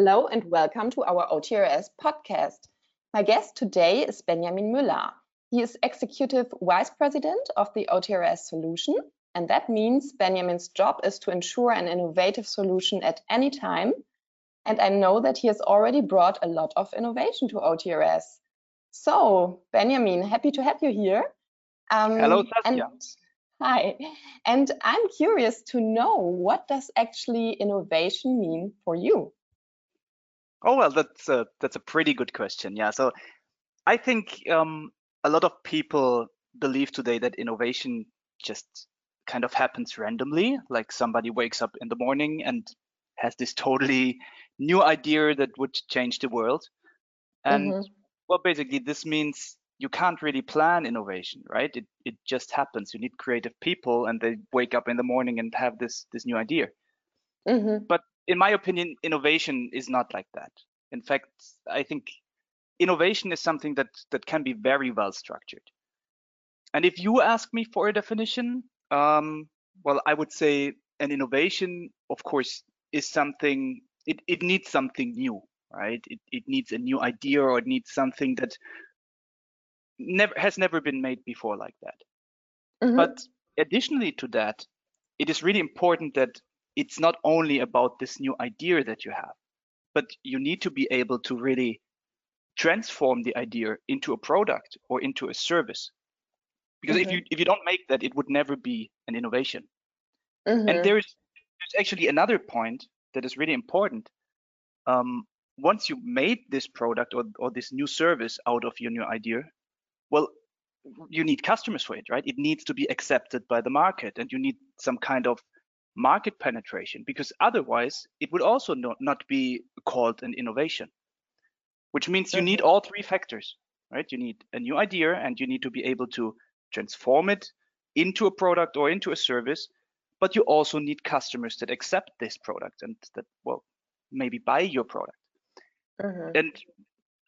Hello and welcome to our OTRS podcast. My guest today is Benjamin Müller. He is Executive Vice President of the OTRS solution, and that means Benjamin's job is to ensure an innovative solution at any time. And I know that he has already brought a lot of innovation to OTRS. So, Benjamin, happy to have you here. Um, Hello, Saskia. Hi. And I'm curious to know what does actually innovation mean for you? Oh well, that's a that's a pretty good question. Yeah. So I think um, a lot of people believe today that innovation just kind of happens randomly, like somebody wakes up in the morning and has this totally new idea that would change the world. And mm-hmm. well, basically, this means you can't really plan innovation, right? It it just happens. You need creative people, and they wake up in the morning and have this this new idea. Mm-hmm. But in my opinion, innovation is not like that. In fact, I think innovation is something that that can be very well structured. And if you ask me for a definition, um, well, I would say an innovation, of course, is something. It it needs something new, right? It it needs a new idea or it needs something that never has never been made before like that. Mm-hmm. But additionally to that, it is really important that it's not only about this new idea that you have, but you need to be able to really transform the idea into a product or into a service. Because mm-hmm. if you if you don't make that, it would never be an innovation. Mm-hmm. And there's there's actually another point that is really important. Um, once you made this product or, or this new service out of your new idea, well, you need customers for it, right? It needs to be accepted by the market, and you need some kind of market penetration because otherwise it would also not, not be called an innovation. Which means you need all three factors right? You need a new idea and you need to be able to transform it into a product or into a service but you also need customers that accept this product and that well maybe buy your product. Mm-hmm. and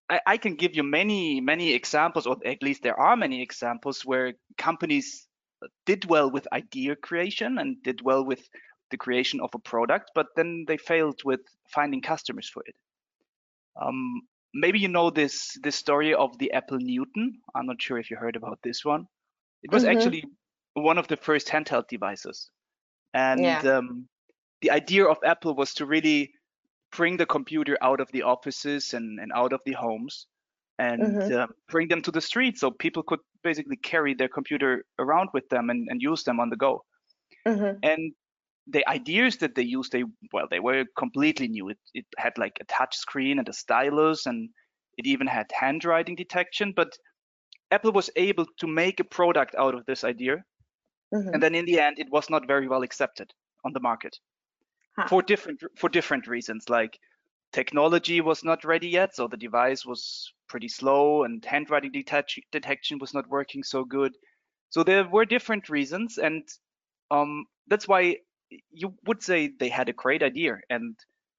I, I can give you many many examples or at least there are many examples where companies did well with idea creation and did well with the creation of a product, but then they failed with finding customers for it. Um, maybe you know this this story of the Apple Newton. I'm not sure if you heard about this one. It was mm-hmm. actually one of the first handheld devices, and yeah. um, the idea of Apple was to really bring the computer out of the offices and, and out of the homes and mm-hmm. uh, bring them to the street so people could basically carry their computer around with them and, and use them on the go. Mm-hmm. And the ideas that they used, they well, they were completely new. It, it had like a touch screen and a stylus, and it even had handwriting detection. But Apple was able to make a product out of this idea, mm-hmm. and then in the end, it was not very well accepted on the market huh. for different for different reasons. Like technology was not ready yet, so the device was pretty slow, and handwriting detach- detection was not working so good. So there were different reasons, and um, that's why you would say they had a great idea and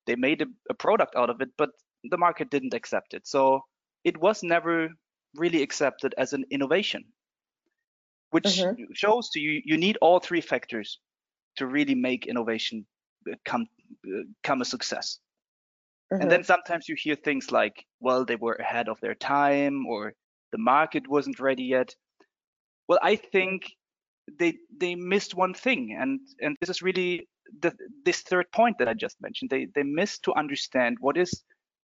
they made a, a product out of it, but the market didn't accept it. So it was never really accepted as an innovation, which mm-hmm. shows to you you need all three factors to really make innovation uh, come uh, come a success. Mm-hmm. And then sometimes you hear things like, well, they were ahead of their time or the market wasn't ready yet. Well, I think they they missed one thing and and this is really the, this third point that I just mentioned. They they missed to understand what is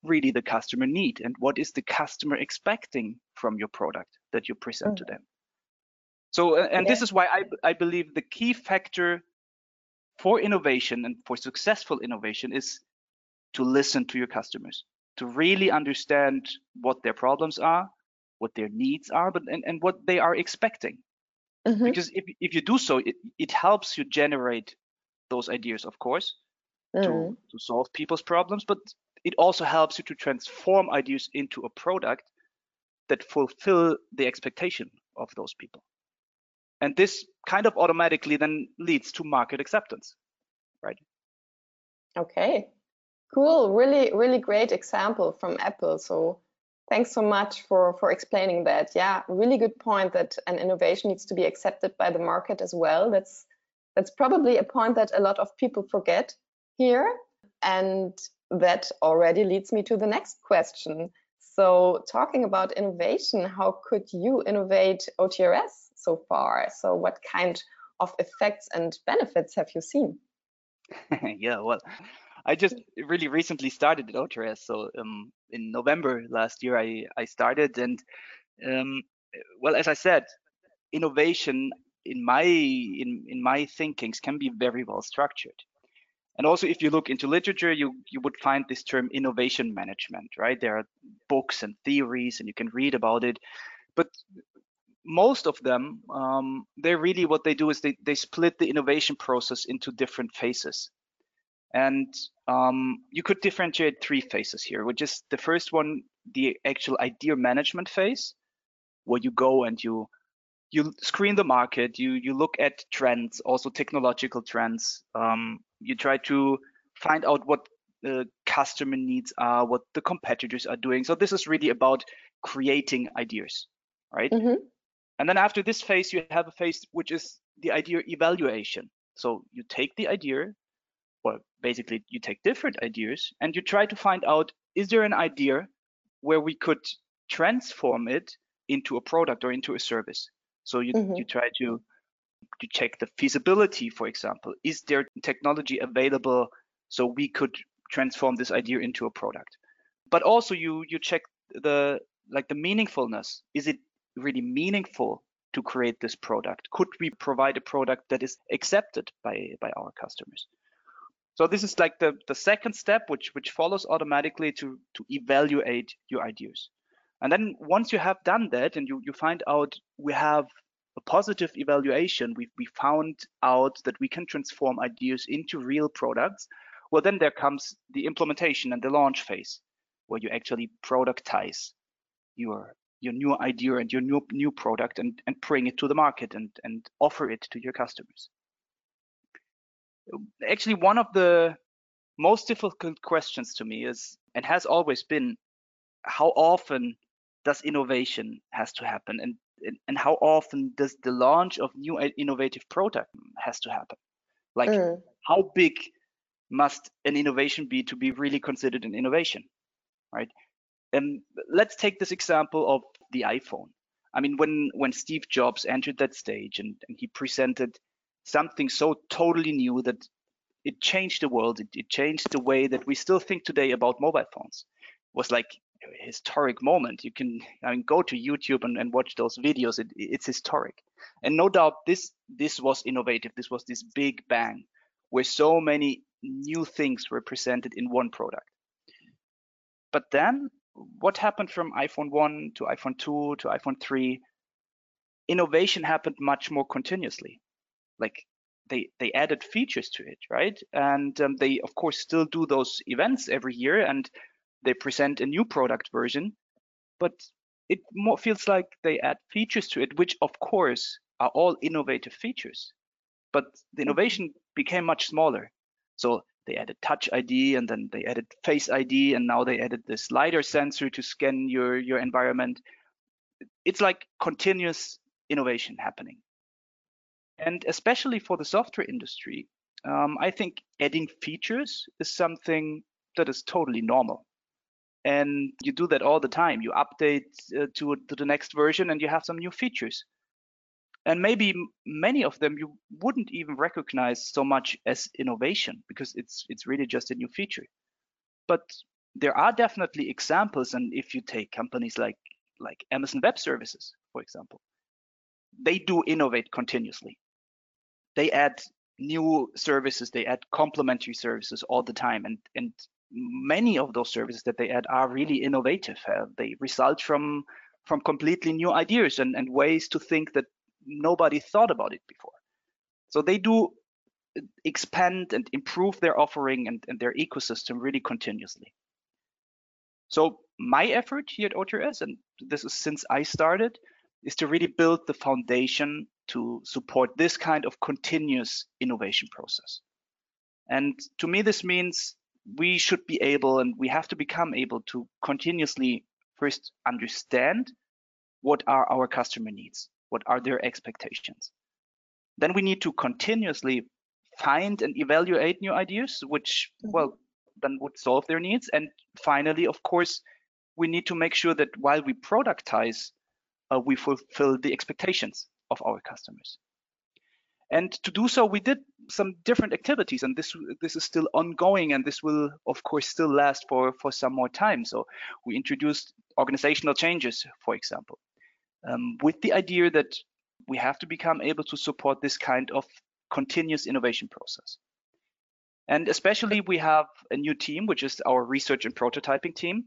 really the customer need and what is the customer expecting from your product that you present mm-hmm. to them. So and yeah. this is why I I believe the key factor for innovation and for successful innovation is to listen to your customers, to really understand what their problems are, what their needs are, but and, and what they are expecting. Mm-hmm. Because if if you do so, it, it helps you generate those ideas, of course, mm. to, to solve people's problems, but it also helps you to transform ideas into a product that fulfill the expectation of those people. And this kind of automatically then leads to market acceptance, right? Okay, Cool, really, really great example from Apple. So thanks so much for, for explaining that. Yeah, really good point that an innovation needs to be accepted by the market as well. That's that's probably a point that a lot of people forget here. And that already leads me to the next question. So talking about innovation, how could you innovate OTRS so far? So what kind of effects and benefits have you seen? yeah, well, I just really recently started at OTRS. So um, in November last year, I, I started. And um, well, as I said, innovation in my in, in my thinkings can be very well structured. And also, if you look into literature, you you would find this term innovation management, right? There are books and theories, and you can read about it. But most of them, um, they're really what they do is they they split the innovation process into different phases. And um, you could differentiate three phases here, which is the first one, the actual idea management phase, where you go and you you screen the market, you you look at trends, also technological trends. Um, you try to find out what the customer needs are, what the competitors are doing. So this is really about creating ideas, right? Mm-hmm. And then after this phase, you have a phase which is the idea evaluation. So you take the idea, well, basically you take different ideas and you try to find out is there an idea where we could transform it into a product or into a service? So you, mm-hmm. you try to to check the feasibility for example. Is there technology available so we could transform this idea into a product? But also you you check the like the meaningfulness. Is it really meaningful to create this product? Could we provide a product that is accepted by by our customers so this is like the, the second step, which, which follows automatically to, to evaluate your ideas. And then once you have done that and you, you find out we have a positive evaluation, we, we found out that we can transform ideas into real products, well, then there comes the implementation and the launch phase, where you actually productize your your new idea and your new new product and, and bring it to the market and, and offer it to your customers actually one of the most difficult questions to me is and has always been how often does innovation has to happen? And and how often does the launch of new innovative product has to happen? Like mm. how big must an innovation be to be really considered an innovation right? And let's take this example of the iphone. I mean when when steve jobs entered that stage and, and he presented something so totally new that it changed the world. It, it changed the way that we still think today about mobile phones. It was like a historic moment. You can I mean, go to YouTube and, and watch those videos. It, it's historic, and no doubt this this was innovative. This was this big bang, where so many new things were presented in one product. But then, what happened from iPhone 1 to iPhone 2 to iPhone 3? Innovation happened much more continuously like they they added features to it, right? And um, they of course still do those events every year, and they present a new product version, but it more feels like they add features to it, which of course are all innovative features, but the mm-hmm. innovation became much smaller. So they added Touch ID, and then they added Face ID, and now they added this lidar sensor to scan your your environment. It's like continuous innovation happening. And especially for the software industry, um, I think adding features is something that is totally normal. And you do that all the time. You update uh, to, to the next version and you have some new features. And maybe many of them you wouldn't even recognize so much as innovation because it's it's really just a new feature. But there are definitely examples, and if you take companies like like Amazon Web Services, for example, they do innovate continuously they add new services, they add complementary services all the time, and and many of those services that they add are really innovative. Uh, they result from from completely new ideas and, and ways to think that nobody thought about it before. So they do expand and improve their offering and, and their ecosystem really continuously. So my effort here at OTRS, and this is since I started, is to really build the foundation to support this kind of continuous innovation process. And to me, this means we should be able and we have to become able to continuously first understand what are our customer needs, what are their expectations. Then we need to continuously find and evaluate new ideas, which, mm-hmm. well, then would solve their needs. And finally, of course, we need to make sure that while we productize, uh, we fulfill the expectations of our customers. And to do so, we did some different activities, and this this is still ongoing, and this will, of course, still last for for some more time. So we introduced organizational changes, for example, um, with the idea that we have to become able to support this kind of continuous innovation process. And especially, we have a new team, which is our research and prototyping team,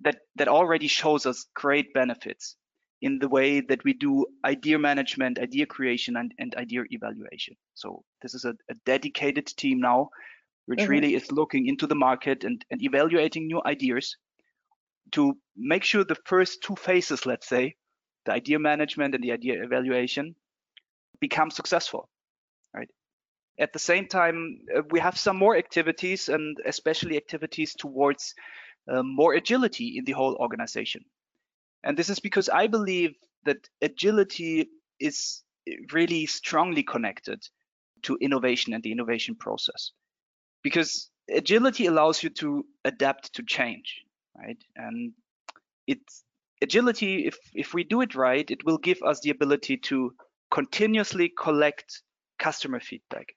that that already shows us great benefits in the way that we do idea management, idea creation, and, and idea evaluation. So this is a, a dedicated team now, which mm-hmm. really is looking into the market and, and evaluating new ideas to make sure the first two phases, let's say, the idea management and the idea evaluation, become successful, right? At the same time, uh, we have some more activities and especially activities towards uh, more agility in the whole organization. And this is because I believe that agility is really strongly connected to innovation and the innovation process. Because agility allows you to adapt to change, right? And it's agility, if, if we do it right, it will give us the ability to continuously collect customer feedback.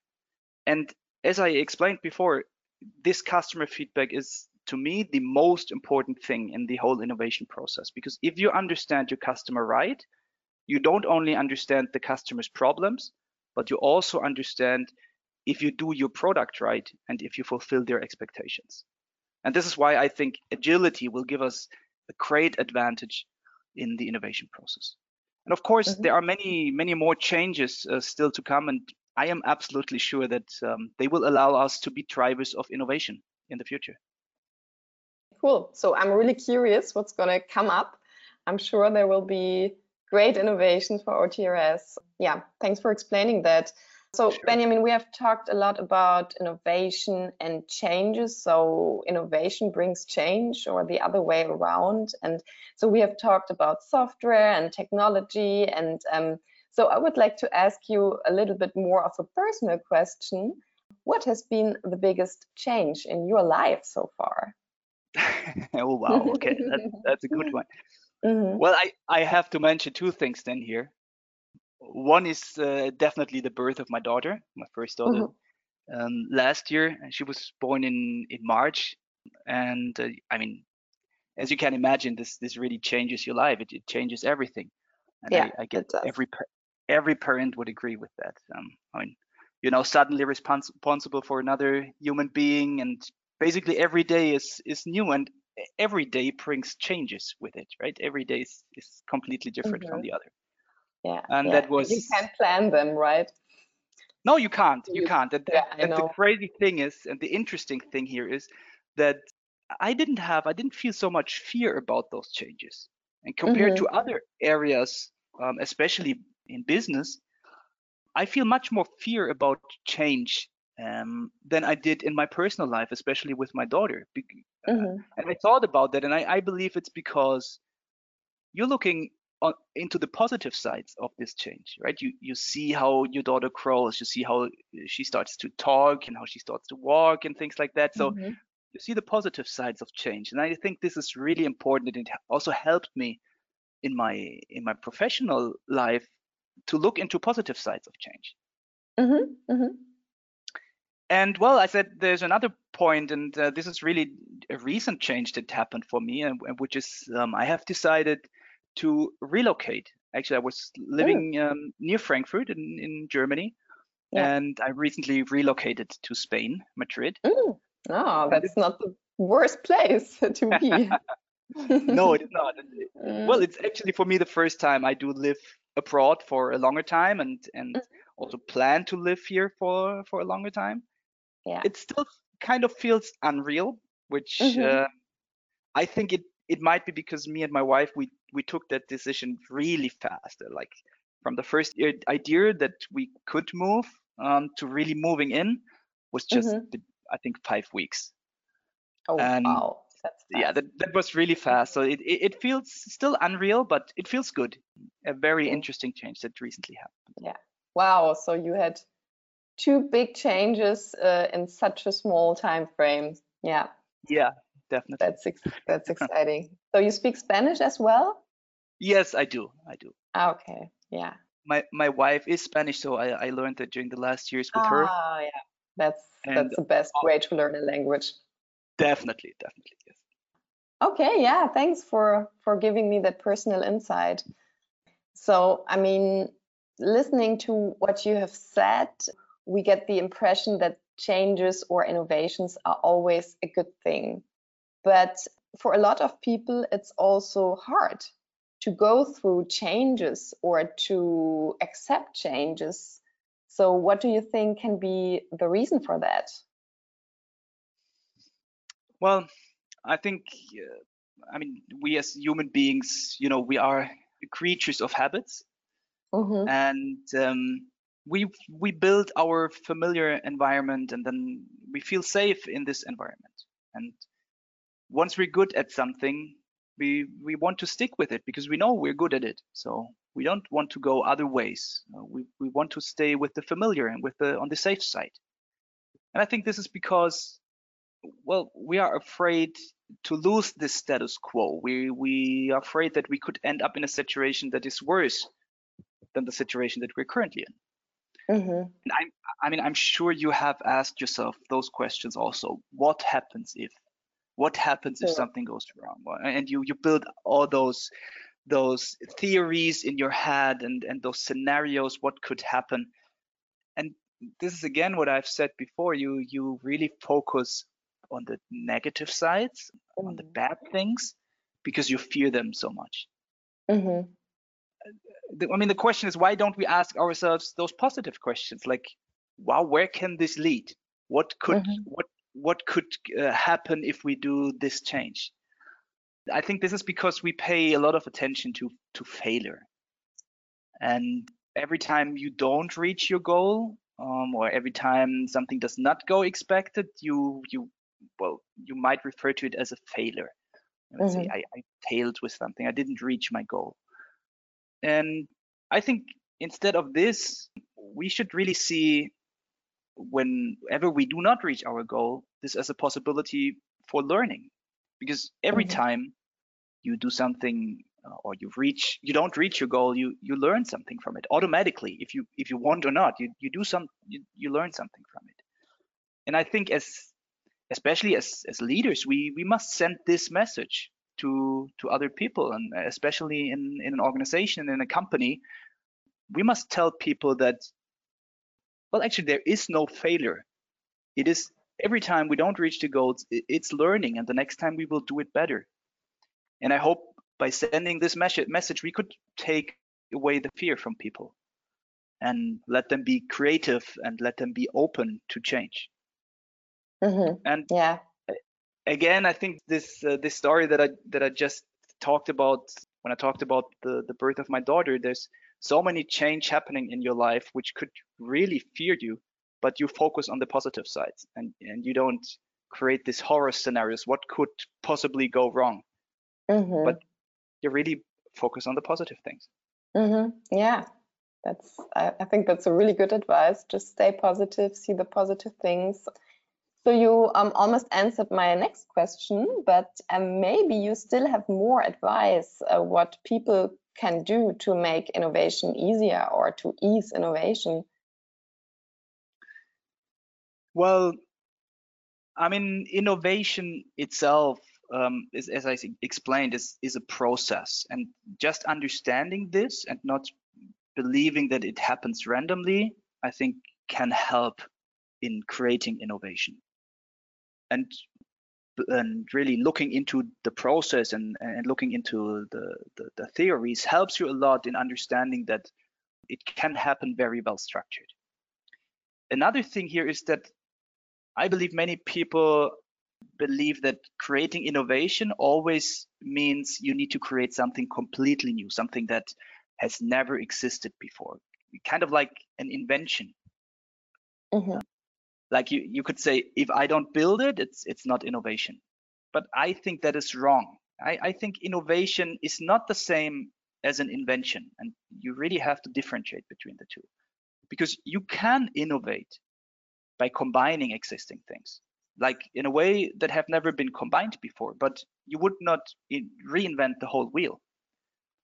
And as I explained before, this customer feedback is to me the most important thing in the whole innovation process. Because if you understand your customer right you don't only understand the customer's problems but you also understand if you do your product right and if you fulfill their expectations. And this is why i think agility will give us a great advantage in the innovation process. And of course mm-hmm. there are many many more changes uh, still to come and i am absolutely sure that um, they will allow us to be drivers of innovation in the future Cool. So I'm really curious what's going to come up. I'm sure there will be great innovations for OTRS. Yeah, thanks for explaining that. So, sure. Benjamin, we have talked a lot about innovation and changes. So, innovation brings change, or the other way around. And so, we have talked about software and technology. And um, so, I would like to ask you a little bit more of a personal question. What has been the biggest change in your life so far? oh wow, okay, that, that's a good one. Mm-hmm. Well, I I have to mention two things then here. One is uh, definitely the birth of my daughter, my first daughter, mm-hmm. um, last year. She was born in in March, and uh, I mean, as you can imagine, this this really changes your life. It, it changes everything. And yeah, I, I get every every parent would agree with that. Um, I mean, you know, suddenly respons- responsible for another human being and basically every day is is new and every day brings changes with it right every day is, is completely different mm-hmm. from the other yeah and yeah. that was you can't plan them right no you can't you, you can't and, yeah, and the crazy thing is and the interesting thing here is that i didn't have i didn't feel so much fear about those changes and compared mm-hmm. to other areas um, especially in business i feel much more fear about change um, than I did in my personal life, especially with my daughter. Uh, mm-hmm. and I thought about that, and I, I believe it's because you're looking on, into the positive sides of this change, right? You you see how your daughter grows, you see how she starts to talk and how she starts to walk and things like that. So mm-hmm. you see the positive sides of change, and I think this is really important. And it also helped me in my in my professional life to look into positive sides of change. Mm-hmm. And well, I said there's another point, and uh, this is really a recent change that happened for me, and, which is um, I have decided to relocate. Actually, I was living um, near Frankfurt in, in Germany, yeah. and I recently relocated to Spain, Madrid. Oh, that's not the worst place to be. no, it is not. Well, it's actually for me the first time I do live abroad for a longer time, and and mm. also plan to live here for for a longer time yeah. it still kind of feels unreal which mm-hmm. uh, i think it it might be because me and my wife we we took that decision really fast uh, like from the first idea that we could move um, to really moving in was just mm-hmm. i think five weeks. Oh and wow. Yeah that, that was really fast. So it, it, it feels still unreal but it feels good. A very interesting change that recently happened. Yeah. Wow. So you had two big changes uh, in such a small time frame. Yeah. Yeah, definitely. That's ex that's exciting. so you speak Spanish as well? Yes, I do. I do. Ah, okay. Yeah. My my wife is Spanish, so I, I learned it during the last years with her. Ah, yeah. That's And- that's the best way to learn a language. Definitely, definitely. Yes. Okay, yeah, thanks for for giving me that personal insight. So, I mean, listening to what you have said, we get the impression that changes or innovations are always a good thing. But for a lot of people, it's also hard to go through changes or to accept changes. So, what do you think can be the reason for that? Well, I think, uh, I mean, we as human beings, you know, we are creatures of habits, Mhm. and um, we we build our familiar environment, and then we feel safe in this environment. And once we're good at something, we we want to stick with it because we know we're good at it. So we don't want to go other ways. Uh, we we want to stay with the familiar and with the on the safe side. And I think this is because well, we are afraid to lose this status quo. We we are afraid that we could end up in a situation that is worse than the situation that we're currently in. Mhm. And I'm, I mean, I'm sure you have asked yourself those questions also. What happens if? What happens if something goes wrong? And you you build all those those theories in your head and and those scenarios. What could happen? And this is again what I've said before. You you really focus on the negative sides, on the Mhm. bad things, because you fear them so much. Mhm. The, I mean, the question is, why don't we ask ourselves those positive questions, like, wow, where can this lead? What could Mhm. what what could uh, happen if we do this change? I think this is because we pay a lot of attention to to failure, and every time you don't reach your goal, um, or every time something does not go expected, you you well, you might refer to it as a failure. Would say, I, I failed with something. I didn't reach my goal. And I think instead of this, we should really see whenever we do not reach our goal, this as a possibility for learning. Because every Mhm. time you do something uh, or you reach, you don't reach your goal, you you learn something from it automatically. If you if you want or not, you you do some you, you learn something from it. And I think as especially as as leaders, we we must send this message to to other people and especially in in an organization in a company we must tell people that well actually there is no failure it is every time we don't reach the goals it's learning and the next time we will do it better and i hope by sending this message we could take away the fear from people and let them be creative and let them be open to change Mhm. and Yeah. Again, I think this uh, this story that I that I just talked about when I talked about the the birth of my daughter, there's so many change happening in your life which could really fear you, but you focus on the positive sides and and you don't create these horror scenarios. What could possibly go wrong? Mhm. But You really focus on the positive things. Mhm. Yeah. That's I, I think that's a really good advice. Just stay positive, see the positive things. So you um, almost answered my next question, but um, maybe you still have more advice uh, what people can do to make innovation easier or to ease innovation. Well, I mean, innovation itself, um, is, as I explained, is is a process, and just understanding this and not believing that it happens randomly, I think, can help in creating innovation. And and really looking into the process and, and looking into the, the, the theories helps you a lot in understanding that it can happen very well structured. Another thing here is that I believe many people believe that creating innovation always means you need to create something completely new, something that has never existed before, kind of like an invention. Mhm. Like you, you could say, if I don't build it, it's it's not innovation. But I think that is wrong. I, I think innovation is not the same as an invention, and you really have to differentiate between the two, because you can innovate by combining existing things. like in a way that have never been combined before, but you would not reinvent the whole wheel.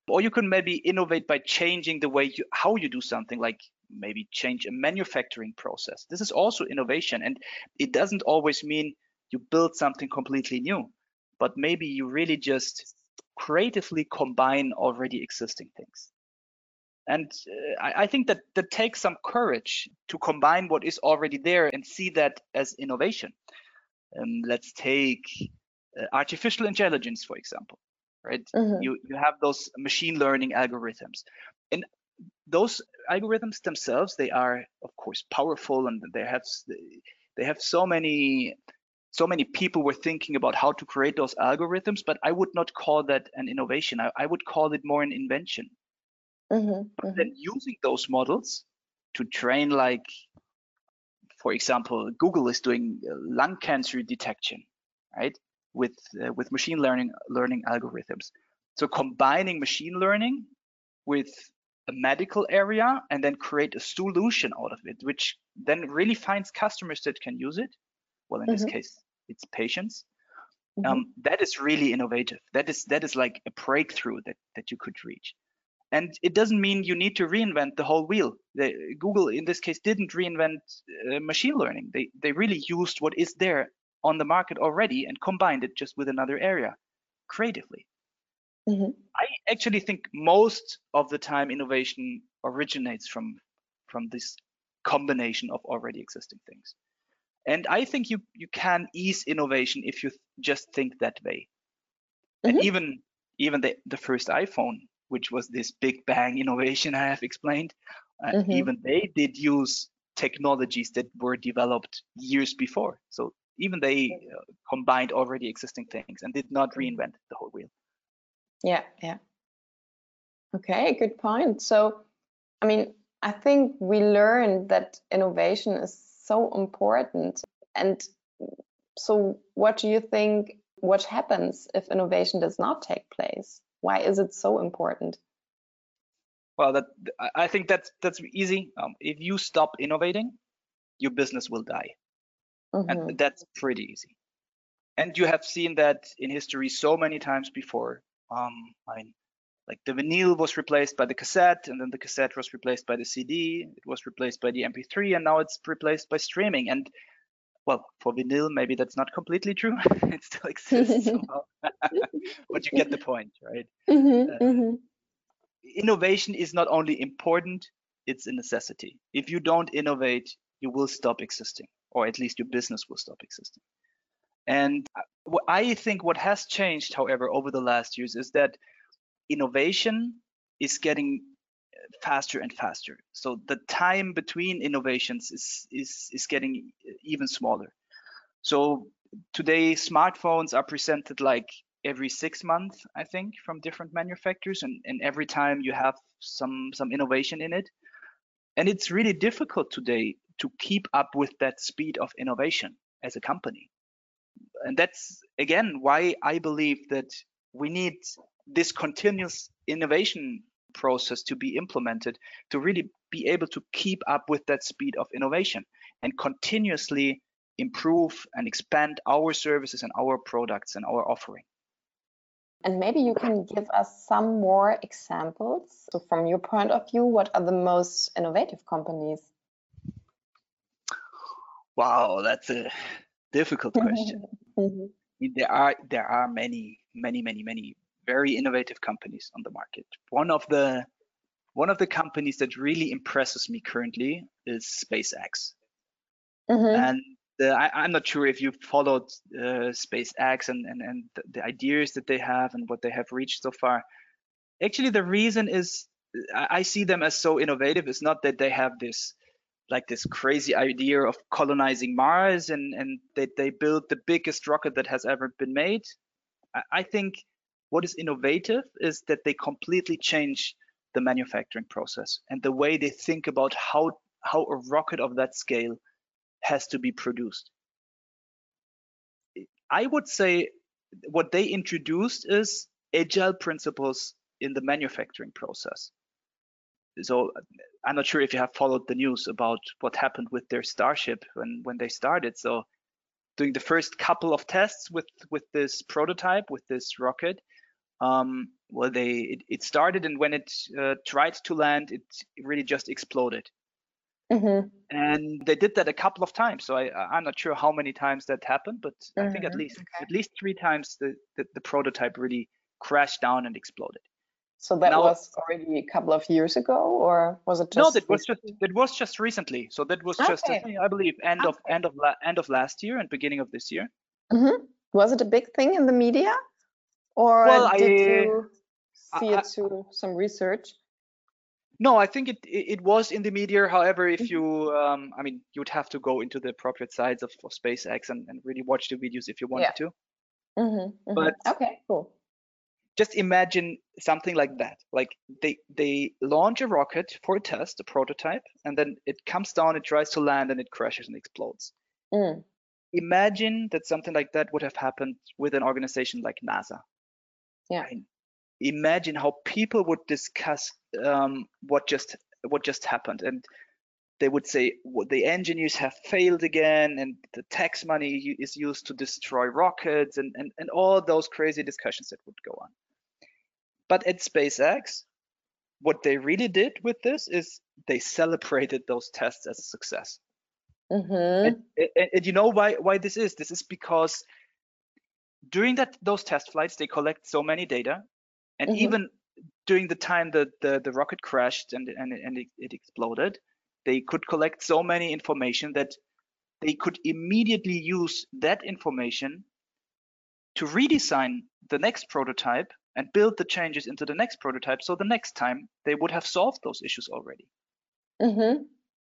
Or you can maybe innovate by changing the way you how you do something, like maybe change a manufacturing process. This is also innovation, and it doesn't always mean you build something completely new, but maybe you really just creatively combine already existing things. And uh, I, I, think that that takes some courage to combine what is already there and see that as innovation. Um, let's take uh, artificial intelligence, for example, right? Mm-hmm. You you have those machine learning algorithms, and those algorithms themselves they are of course powerful and they have they have so many so many people were thinking about how to create those algorithms but i would not call that an innovation. I, I would call it more an invention. Mm-hmm, mm-hmm. then using those models to train like for example google is doing uh, lung cancer detection right with uh, with machine learning learning algorithms. So combining machine learning with a medical area and then create a solution out of it, which then really finds customers that can use it. Well, in mm-hmm. this case, it's patients. Mm-hmm. Um, that is really innovative. That is that is like a breakthrough that that you could reach. And it doesn't mean you need to reinvent the whole wheel. The, Google, in this case, didn't reinvent uh, machine learning. They they really used what is there on the market already and combined it just with another area creatively. Mm-hmm. I actually think most of the time innovation originates from from this combination of already existing things. And I think you you can ease innovation if you th- just think that way. Mm-hmm. And even even the, the first iPhone, which was this big bang innovation I have explained, uh, mm-hmm. even they did use technologies that were developed years before. So even they uh, combined already existing things and did not reinvent the whole wheel. Yeah, yeah. Okay, good point. So, I mean, I think we learned that innovation is so important. And so, what do you think? What happens if innovation does not take place? Why is it so important? Well, that I think that's that's easy. Um, if you stop innovating, your business will die, mm-hmm. and that's pretty easy. And you have seen that in history so many times before um, I mean, like the vinyl was replaced by the cassette, and then the cassette was replaced by the CD. It was replaced by the MP3, and now it's replaced by streaming. And well, for vinyl, maybe that's not completely true. it still exists somehow, but you get the point, right? Mm-hmm, uh, mm-hmm. Innovation is not only important; it's a necessity. If you don't innovate, you will stop existing, or at least your business will stop existing. And uh, I think what has changed, however, over the last years is that innovation is getting uh, faster and faster. So the time between innovations is is is getting uh, even smaller. So today smartphones are presented like every six months, I think, from different manufacturers, and, and every time you have some some innovation in it. And it's really difficult today to keep up with that speed of innovation as a company and that's again why I believe that we need this continuous innovation process to be implemented to really be able to keep up with that speed of innovation and continuously improve and expand our services and our products and our offering. And maybe you can give us some more examples. So, from your point of view, what are the most innovative companies? Wow, that's a difficult question. mm-hmm. There are there are many many many many very innovative companies on the market. One of the one of the companies that really impresses me currently is SpaceX, mm-hmm. and the, I, am not sure if you've followed uh, SpaceX and and and the, the ideas that they have and what they have reached so far. Actually, the reason is I see them as so innovative is not that they have this like this crazy idea of colonizing Mars and and they, they build the biggest rocket that has ever been made. I, I think what is innovative is that they completely change the manufacturing process and the way they think about how how a rocket of that scale has to be produced. I would say what they introduced is agile principles in the manufacturing process. So I'm not sure if you have followed the news about what happened with their Starship when when they started. So doing the first couple of tests with with this prototype with this rocket um, well they it, it, started and when it uh, tried to land it really just exploded mm-hmm. and they did that a couple of times so I, i'm not sure how many times that happened but mm-hmm. i think at mm-hmm. least okay. at least three times the, the, the prototype really crashed down and exploded so that now, was already a couple of years ago, or was it just? No, that was just that was just recently. So that was just. I believe end okay. of end of end of last year and beginning of this year. Mm-hmm. Was it a big thing in the media, or well, did I, you see I, it through some research? No, I think it it was in the media. However, if mm-hmm. you, um, I mean, you'd have to go into the appropriate sites of, of SpaceX and, and really watch the videos if you wanted yeah. to. Mm-hmm, mm-hmm. But okay, cool just imagine something like that like they they launch a rocket for a test a prototype and then it comes down it tries to land and it crashes and explodes mm. imagine that something like that would have happened with an organization like nasa yeah right? imagine how people would discuss um, what just what just happened and they would say well, the engineers have failed again and the tax money is used to destroy rockets and, and, and all those crazy discussions that would go on. But at SpaceX, what they really did with this is they celebrated those tests as a success. Mm-hmm. And, and, and, you know why why this is? This is because during that those test flights they collect so many data, and mm-hmm. even during the time that the, the rocket crashed and and, and it, it exploded, they could collect so many information that they could immediately use that information to redesign the next prototype and build the changes into the next prototype so the next time they would have solved those issues already mm-hmm.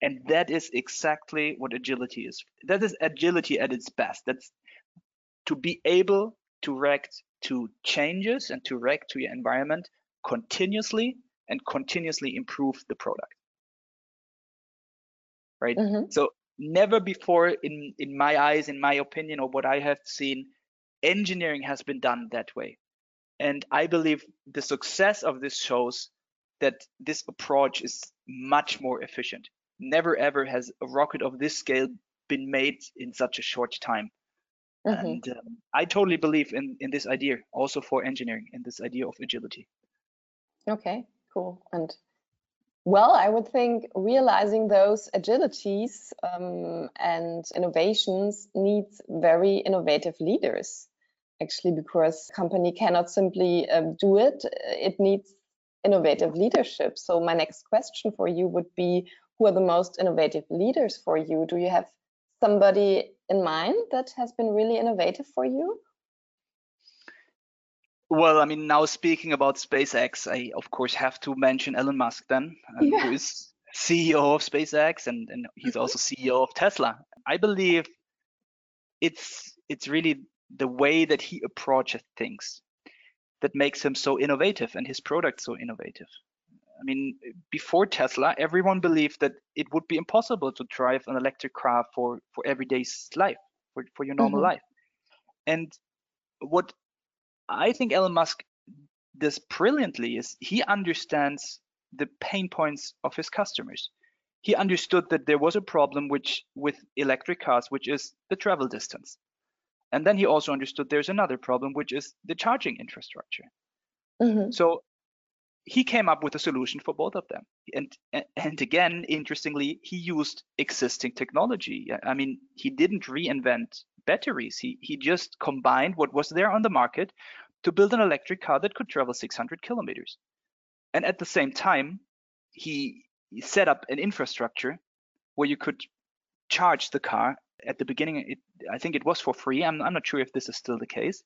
and that is exactly what agility is that is agility at its best that's to be able to react to changes and to react to your environment continuously and continuously improve the product right? Mm-hmm. So never before in in my eyes, in my opinion, or what I have seen, engineering has been done that way. And I believe the success of this shows that this approach is much more efficient. Never ever has a rocket of this scale been made in such a short time. Mm-hmm. And um, I totally believe in, in this idea, also for engineering, in this idea of agility. Okay, cool. And well, I would think realizing those agilities um, and innovations needs very innovative leaders, actually, because company cannot simply uh, do it. It needs innovative leadership. So my next question for you would be, who are the most innovative leaders for you? Do you have somebody in mind that has been really innovative for you? Well, I mean, now speaking about SpaceX, I of course have to mention Elon Musk then, um, yeah. who is CEO of SpaceX and, and he's also mm-hmm. CEO of Tesla. I believe it's it's really the way that he approaches things that makes him so innovative and his product so innovative. I mean, before Tesla, everyone believed that it would be impossible to drive an electric car for for everyday life, for, for your normal mm-hmm. life. And what I think Elon Musk does brilliantly is he understands the pain points of his customers. He understood that there was a problem which with electric cars, which is the travel distance. And then he also understood there's another problem, which is the charging infrastructure. Mm-hmm. So he came up with a solution for both of them. And and again, interestingly, he used existing technology. I mean, he didn't reinvent batteries. He he just combined what was there on the market to build an electric car that could travel 600 kilometers. And at the same time, he set up an infrastructure where you could charge the car at the beginning. It, I think it was for free. I'm, I'm not sure if this is still the case.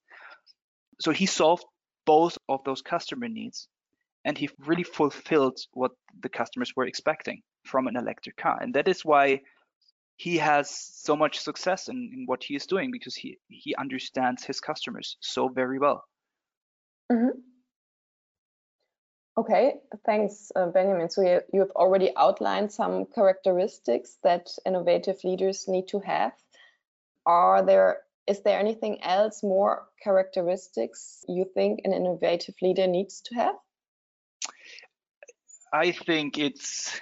So he solved both of those customer needs and he really fulfilled what the customers were expecting from an electric car. And that is why he has so much success in, in what he is doing because he, he understands his customers so very well. Mm-hmm. Okay, thanks, uh, Benjamin. So you, you have already outlined some characteristics that innovative leaders need to have. Are there is there anything else more characteristics you think an innovative leader needs to have? I think it's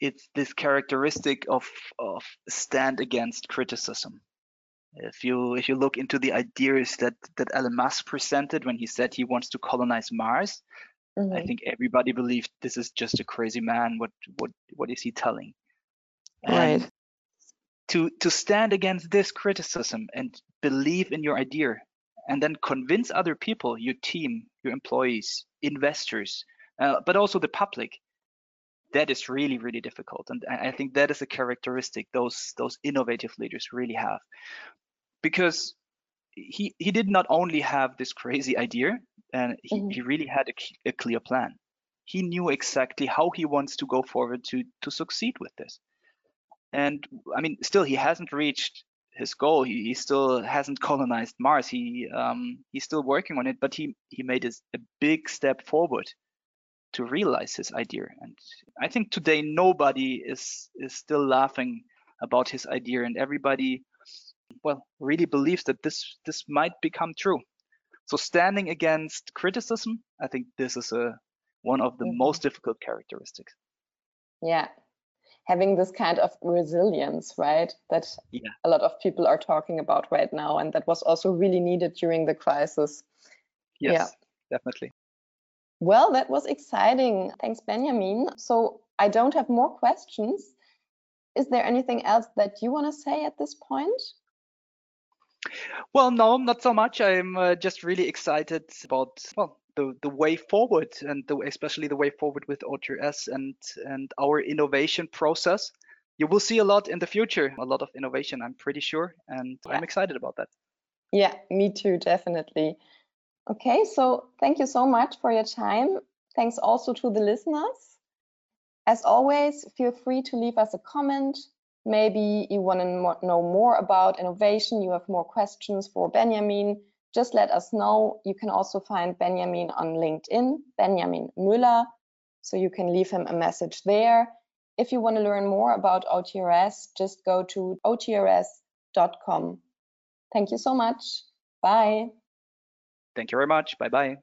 it's this characteristic of of stand against criticism. If you if you look into the ideas that that Elon Musk presented when he said he wants to colonize Mars, mm-hmm. I think everybody believed this is just a crazy man. What what what is he telling? And right. To to stand against this criticism and believe in your idea, and then convince other people, your team, your employees, investors, uh, but also the public. That is really really difficult, and I think that is a characteristic those those innovative leaders really have because he he did not only have this crazy idea and he, mm-hmm. he really had a, a, clear plan. He knew exactly how he wants to go forward to to succeed with this. And i mean still he hasn't reached his goal. He, he still hasn't colonized mars. He um he's still working on it but he he made a, a big step forward to realize his idea. And i think today nobody is is still laughing about his idea and everybody well really believes that this this might become true. So standing against criticism i think this is a one of the mm-hmm. most difficult characteristics. Yeah. Having this kind of resilience right that yeah. a lot of people are talking about right now and that was also really needed during the crisis. Yes yeah. definitely. Well that was exciting. Thanks benjamin. So i don't have more questions. Is there anything else that you want to say at this point well, no, not so much. I'm uh, just really excited about well the the way forward and the, especially the way forward with OTRS and and our innovation process. You will see a lot in the future, a lot of innovation, I'm pretty sure, and yeah. I'm excited about that. Yeah, me too, definitely. Okay, so thank you so much for your time. Thanks also to the listeners. As always, feel free to leave us a comment, Maybe you want to know more about innovation, you have more questions for Benjamin, just let us know. You can also find Benjamin on LinkedIn, Benjamin Müller, so you can leave him a message there. If you want to learn more about OTRS, just go to otrs.com. Thank you so much. Bye. Thank you very much. Bye bye.